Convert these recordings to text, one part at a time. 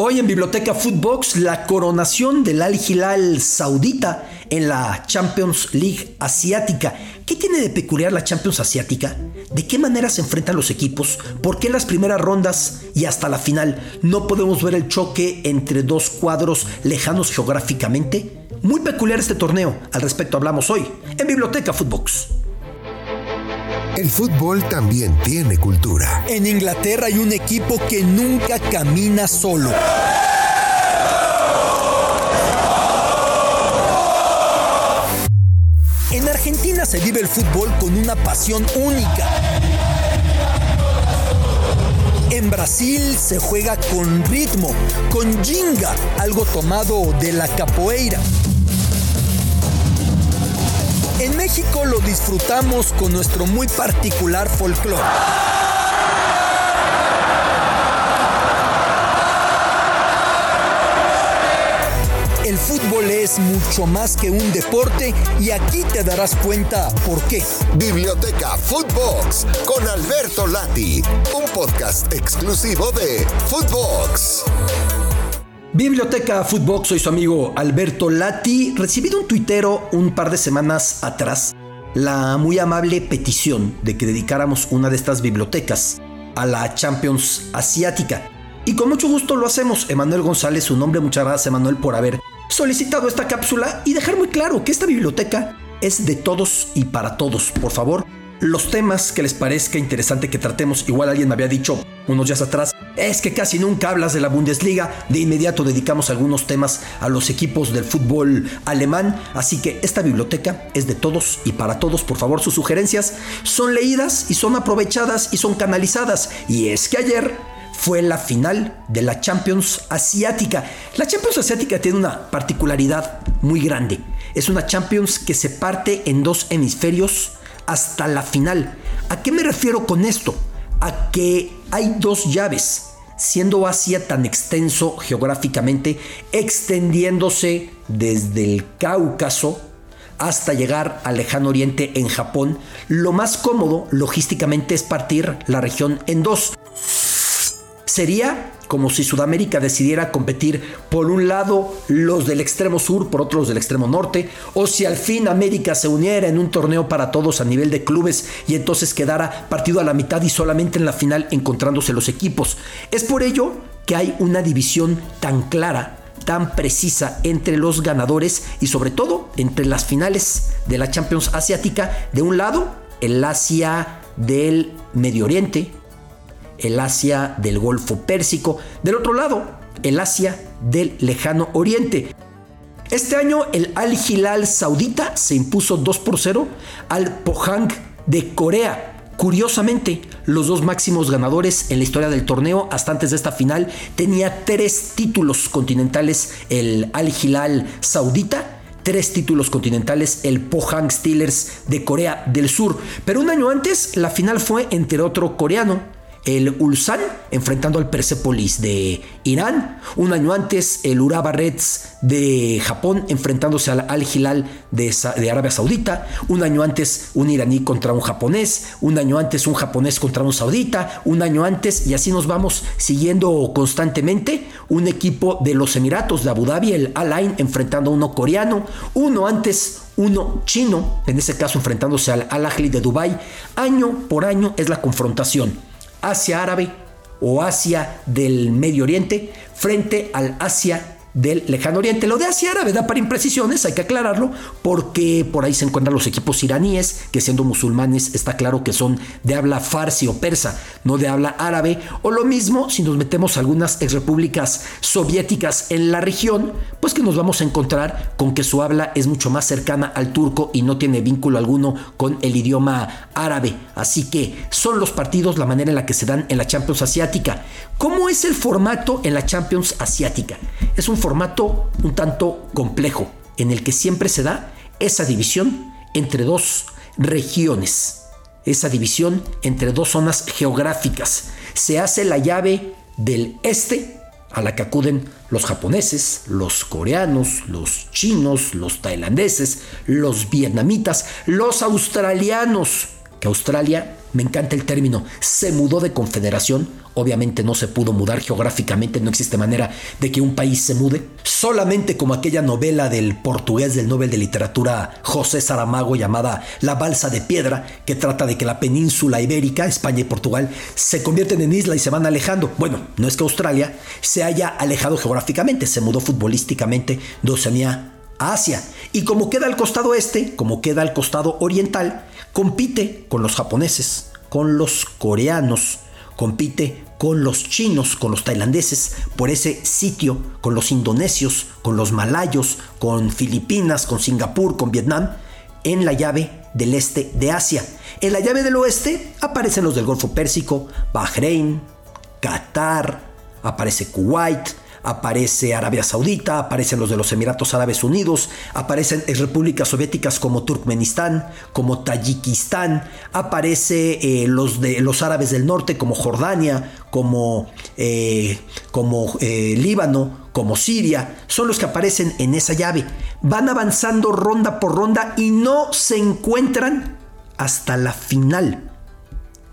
Hoy en Biblioteca Footbox la coronación del Al Hilal Saudita en la Champions League Asiática. ¿Qué tiene de peculiar la Champions Asiática? ¿De qué manera se enfrentan los equipos? ¿Por qué en las primeras rondas y hasta la final no podemos ver el choque entre dos cuadros lejanos geográficamente? Muy peculiar este torneo. Al respecto hablamos hoy en Biblioteca Footbox. El fútbol también tiene cultura. En Inglaterra hay un equipo que nunca camina solo. En Argentina se vive el fútbol con una pasión única. En Brasil se juega con ritmo, con jinga, algo tomado de la capoeira. En México lo disfrutamos con nuestro muy particular folclore. El fútbol es mucho más que un deporte y aquí te darás cuenta por qué. Biblioteca Footbox con Alberto Lati, un podcast exclusivo de Footbox. Biblioteca Footbox, soy su amigo Alberto Lati. Recibí de un tuitero un par de semanas atrás la muy amable petición de que dedicáramos una de estas bibliotecas a la Champions Asiática. Y con mucho gusto lo hacemos. Emanuel González, su nombre, muchas gracias Emanuel por haber solicitado esta cápsula y dejar muy claro que esta biblioteca es de todos y para todos. Por favor, los temas que les parezca interesante que tratemos, igual alguien me había dicho unos días atrás, es que casi nunca hablas de la Bundesliga. De inmediato dedicamos algunos temas a los equipos del fútbol alemán. Así que esta biblioteca es de todos y para todos. Por favor, sus sugerencias son leídas y son aprovechadas y son canalizadas. Y es que ayer fue la final de la Champions Asiática. La Champions Asiática tiene una particularidad muy grande. Es una Champions que se parte en dos hemisferios hasta la final. ¿A qué me refiero con esto? A que hay dos llaves siendo Asia tan extenso geográficamente, extendiéndose desde el Cáucaso hasta llegar al lejano oriente en Japón, lo más cómodo logísticamente es partir la región en dos. Sería como si Sudamérica decidiera competir por un lado los del extremo sur, por otro los del extremo norte, o si al fin América se uniera en un torneo para todos a nivel de clubes y entonces quedara partido a la mitad y solamente en la final encontrándose los equipos. Es por ello que hay una división tan clara tan precisa entre los ganadores y sobre todo entre las finales de la Champions Asiática. De un lado, el Asia del Medio Oriente, el Asia del Golfo Pérsico, del otro lado, el Asia del Lejano Oriente. Este año el Al Hilal Saudita se impuso 2 por 0 al Pohang de Corea. Curiosamente, los dos máximos ganadores en la historia del torneo hasta antes de esta final tenía tres títulos continentales el Al Hilal Saudita, tres títulos continentales el Pohang Steelers de Corea del Sur. Pero un año antes la final fue entre otro coreano, el Ulsan enfrentando al Persepolis de Irán. Un año antes, el Urawa Reds de Japón enfrentándose al Al Hilal de, Arabia Saudita. Un año antes, un iraní contra un japonés. Un año antes, un japonés contra un saudita. Un año antes, y así nos vamos siguiendo constantemente. Un equipo de los Emiratos de Abu Dhabi, el Al Ain, enfrentando a uno coreano. Uno antes, uno chino, en ese caso enfrentándose al Al Ahly de Dubai. Año por año es la confrontación Asia árabe o Asia del Medio Oriente frente al Asia del lejano oriente. Lo de Asia Árabe da para imprecisiones, hay que aclararlo, porque por ahí se encuentran los equipos iraníes, que siendo musulmanes está claro que son de habla farsi o persa, no de habla árabe, o lo mismo si nos metemos a algunas exrepúblicas soviéticas en la región, pues que nos vamos a encontrar con que su habla es mucho más cercana al turco y no tiene vínculo alguno con el idioma árabe. Así que son los partidos la manera en la que se dan en la Champions Asiática. ¿Cómo es el formato en la Champions Asiática? Es un formato un tanto complejo, en el que siempre se da esa división entre dos regiones, esa división entre dos zonas geográficas. Se hace la llave del este, a la que acuden los japoneses, los coreanos, los chinos, los tailandeses, los vietnamitas, los australianos, que Australia me encanta el término, se mudó de confederación. Obviamente no se pudo mudar geográficamente, no existe manera de que un país se mude. Solamente como aquella novela del portugués del Nobel de Literatura José Saramago llamada La Balsa de Piedra, que trata de que la península ibérica, España y Portugal, se convierten en isla y se van alejando. Bueno, no es que Australia se haya alejado geográficamente, se mudó futbolísticamente de Oceanía Asia. Y como queda al costado este, como queda al costado oriental, compite con los japoneses, con los coreanos, compite con los chinos, con los tailandeses, por ese sitio, con los indonesios, con los malayos, con Filipinas, con Singapur, con Vietnam, en la llave del este de Asia. En la llave del oeste aparecen los del Golfo Pérsico, Bahrein, Qatar, aparece Kuwait, aparece Arabia Saudita, aparecen los de los Emiratos Árabes Unidos, aparecen repúblicas soviéticas como Turkmenistán, como Tayikistán, aparece eh, los de los árabes del norte como Jordania, como, eh, como eh, Líbano, como Siria, son los que aparecen en esa llave. Van avanzando ronda por ronda y no se encuentran hasta la final.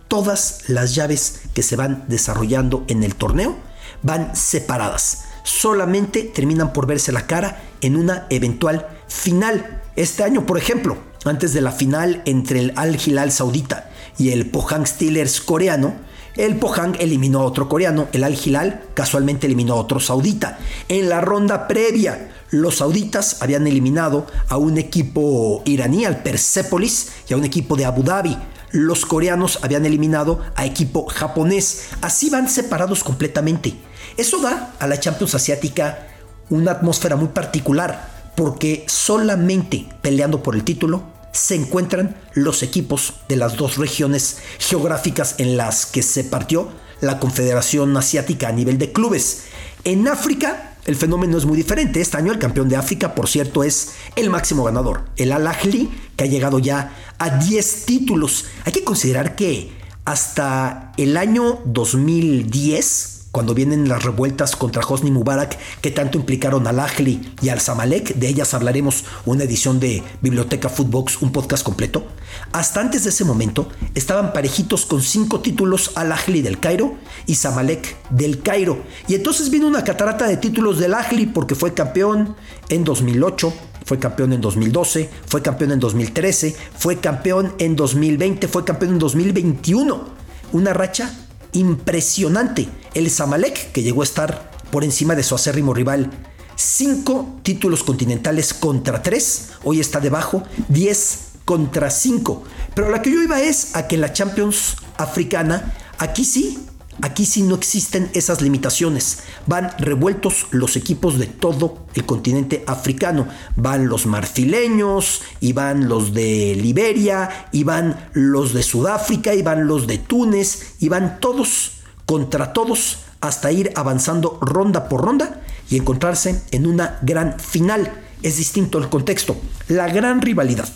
Todas las llaves que se van desarrollando en el torneo van separadas. Solamente terminan por verse la cara en una eventual final. Este año, por ejemplo, antes de la final entre el Al Hilal saudita y el Pohang Steelers coreano, el Pohang eliminó a otro coreano, el Al Hilal casualmente eliminó a otro saudita. En la ronda previa, los sauditas habían eliminado a un equipo iraní, al Persepolis, y a un equipo de Abu Dhabi los coreanos habían eliminado a equipo japonés. Así van separados completamente. Eso da a la Champions Asiática una atmósfera muy particular, porque solamente peleando por el título se encuentran los equipos de las dos regiones geográficas en las que se partió la Confederación Asiática a nivel de clubes. En África el fenómeno es muy diferente. Este año el campeón de África, por cierto, es el máximo ganador, el Al Ahly, que ha llegado ya a 10 títulos. Hay que considerar que hasta el año 2010, cuando vienen las revueltas contra Hosni Mubarak que tanto implicaron al Ahly y al Zamalek, de ellas hablaremos una edición de Biblioteca Footbox, un podcast completo. Hasta antes de ese momento estaban parejitos con cinco títulos al Ahly del Cairo y Zamalek del Cairo. Y entonces vino una catarata de títulos del Ahly porque fue campeón en 2008, fue campeón en 2012, fue campeón en 2013, fue campeón en 2020, fue campeón en 2021. Una racha impresionante. El Zamalek, que llegó a estar por encima de su acérrimo rival, cinco títulos continentales contra tres, hoy está debajo, 10 contra 5. Pero la que yo iba es a que en la Champions africana, aquí sí Aquí sí no existen esas limitaciones. Van revueltos los equipos de todo el continente africano. Van los marfileños, y van los de Liberia, y van los de Sudáfrica, y van los de Túnez, y van todos contra todos hasta ir avanzando ronda por ronda y encontrarse en una gran final. Es distinto el contexto. La gran rivalidad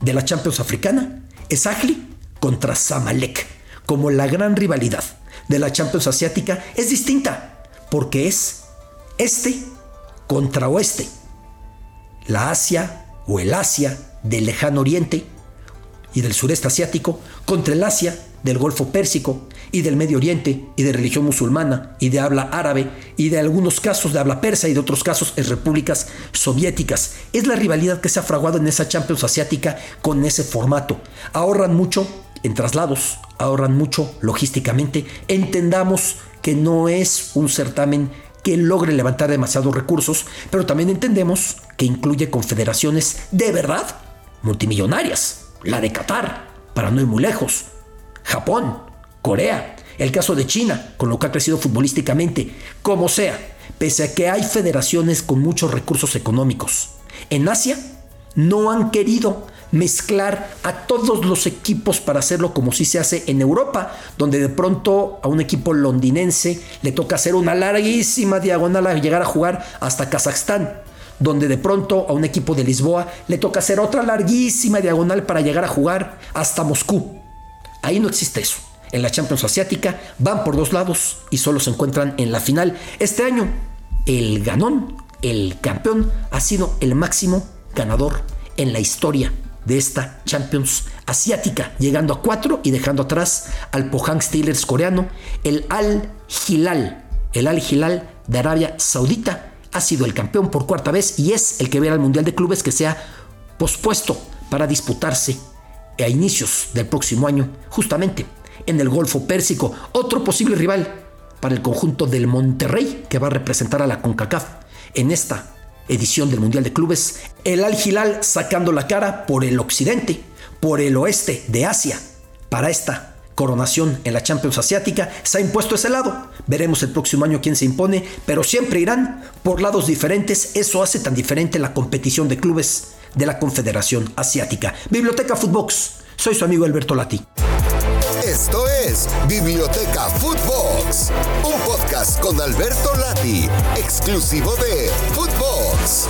de la Champions africana es Agli contra Samalek, como la gran rivalidad de la Champions Asiática es distinta, porque es este contra oeste. La Asia o el Asia del lejano oriente y del sureste asiático contra el Asia del Golfo Pérsico y del Medio Oriente y de religión musulmana y de habla árabe y de algunos casos de habla persa y de otros casos en repúblicas soviéticas. Es la rivalidad que se ha fraguado en esa Champions Asiática con ese formato. Ahorran mucho en traslados, ahorran mucho logísticamente. Entendamos que no es un certamen que logre levantar demasiados recursos, pero también entendemos que incluye confederaciones de verdad multimillonarias. La de Qatar, para no ir muy lejos, Japón, Corea, el caso de China, con lo que ha crecido futbolísticamente, como sea, pese a que hay federaciones con muchos recursos económicos. En Asia no han querido mezclar a todos los equipos para hacerlo como si se hace en Europa, donde de pronto a un equipo londinense le toca hacer una larguísima diagonal a llegar a jugar hasta Kazajstán, donde de pronto a un equipo de Lisboa le toca hacer otra larguísima diagonal para llegar a jugar hasta Moscú. Ahí no existe eso. En la Champions Asiática van por dos lados y solo se encuentran en la final. Este año, el ganón, el campeón, ha sido el máximo ganador en la historia de esta Champions asiática, llegando a cuatro y dejando atrás al Pohang Steelers coreano, el Al Hilal, el Al Hilal de Arabia Saudita ha sido el campeón por cuarta vez y es el que verá al Mundial de Clubes que se ha pospuesto para disputarse a inicios del próximo año, justamente en el Golfo Pérsico, otro posible rival para el conjunto del Monterrey que va a representar a la CONCACAF en esta edición del Mundial de Clubes, el Al Hilal sacando la cara por el occidente, por el oeste de Asia, para esta coronación en la Champions Asiática, se ha impuesto ese lado. Veremos el próximo año quién se impone, pero siempre irán por lados diferentes. Eso hace tan diferente la competición de clubes de la Confederación Asiática. Biblioteca Footbox. Soy su amigo Alberto Lati. Esto es Biblioteca Footbox, un podcast con Alberto Lati, exclusivo de Footbox.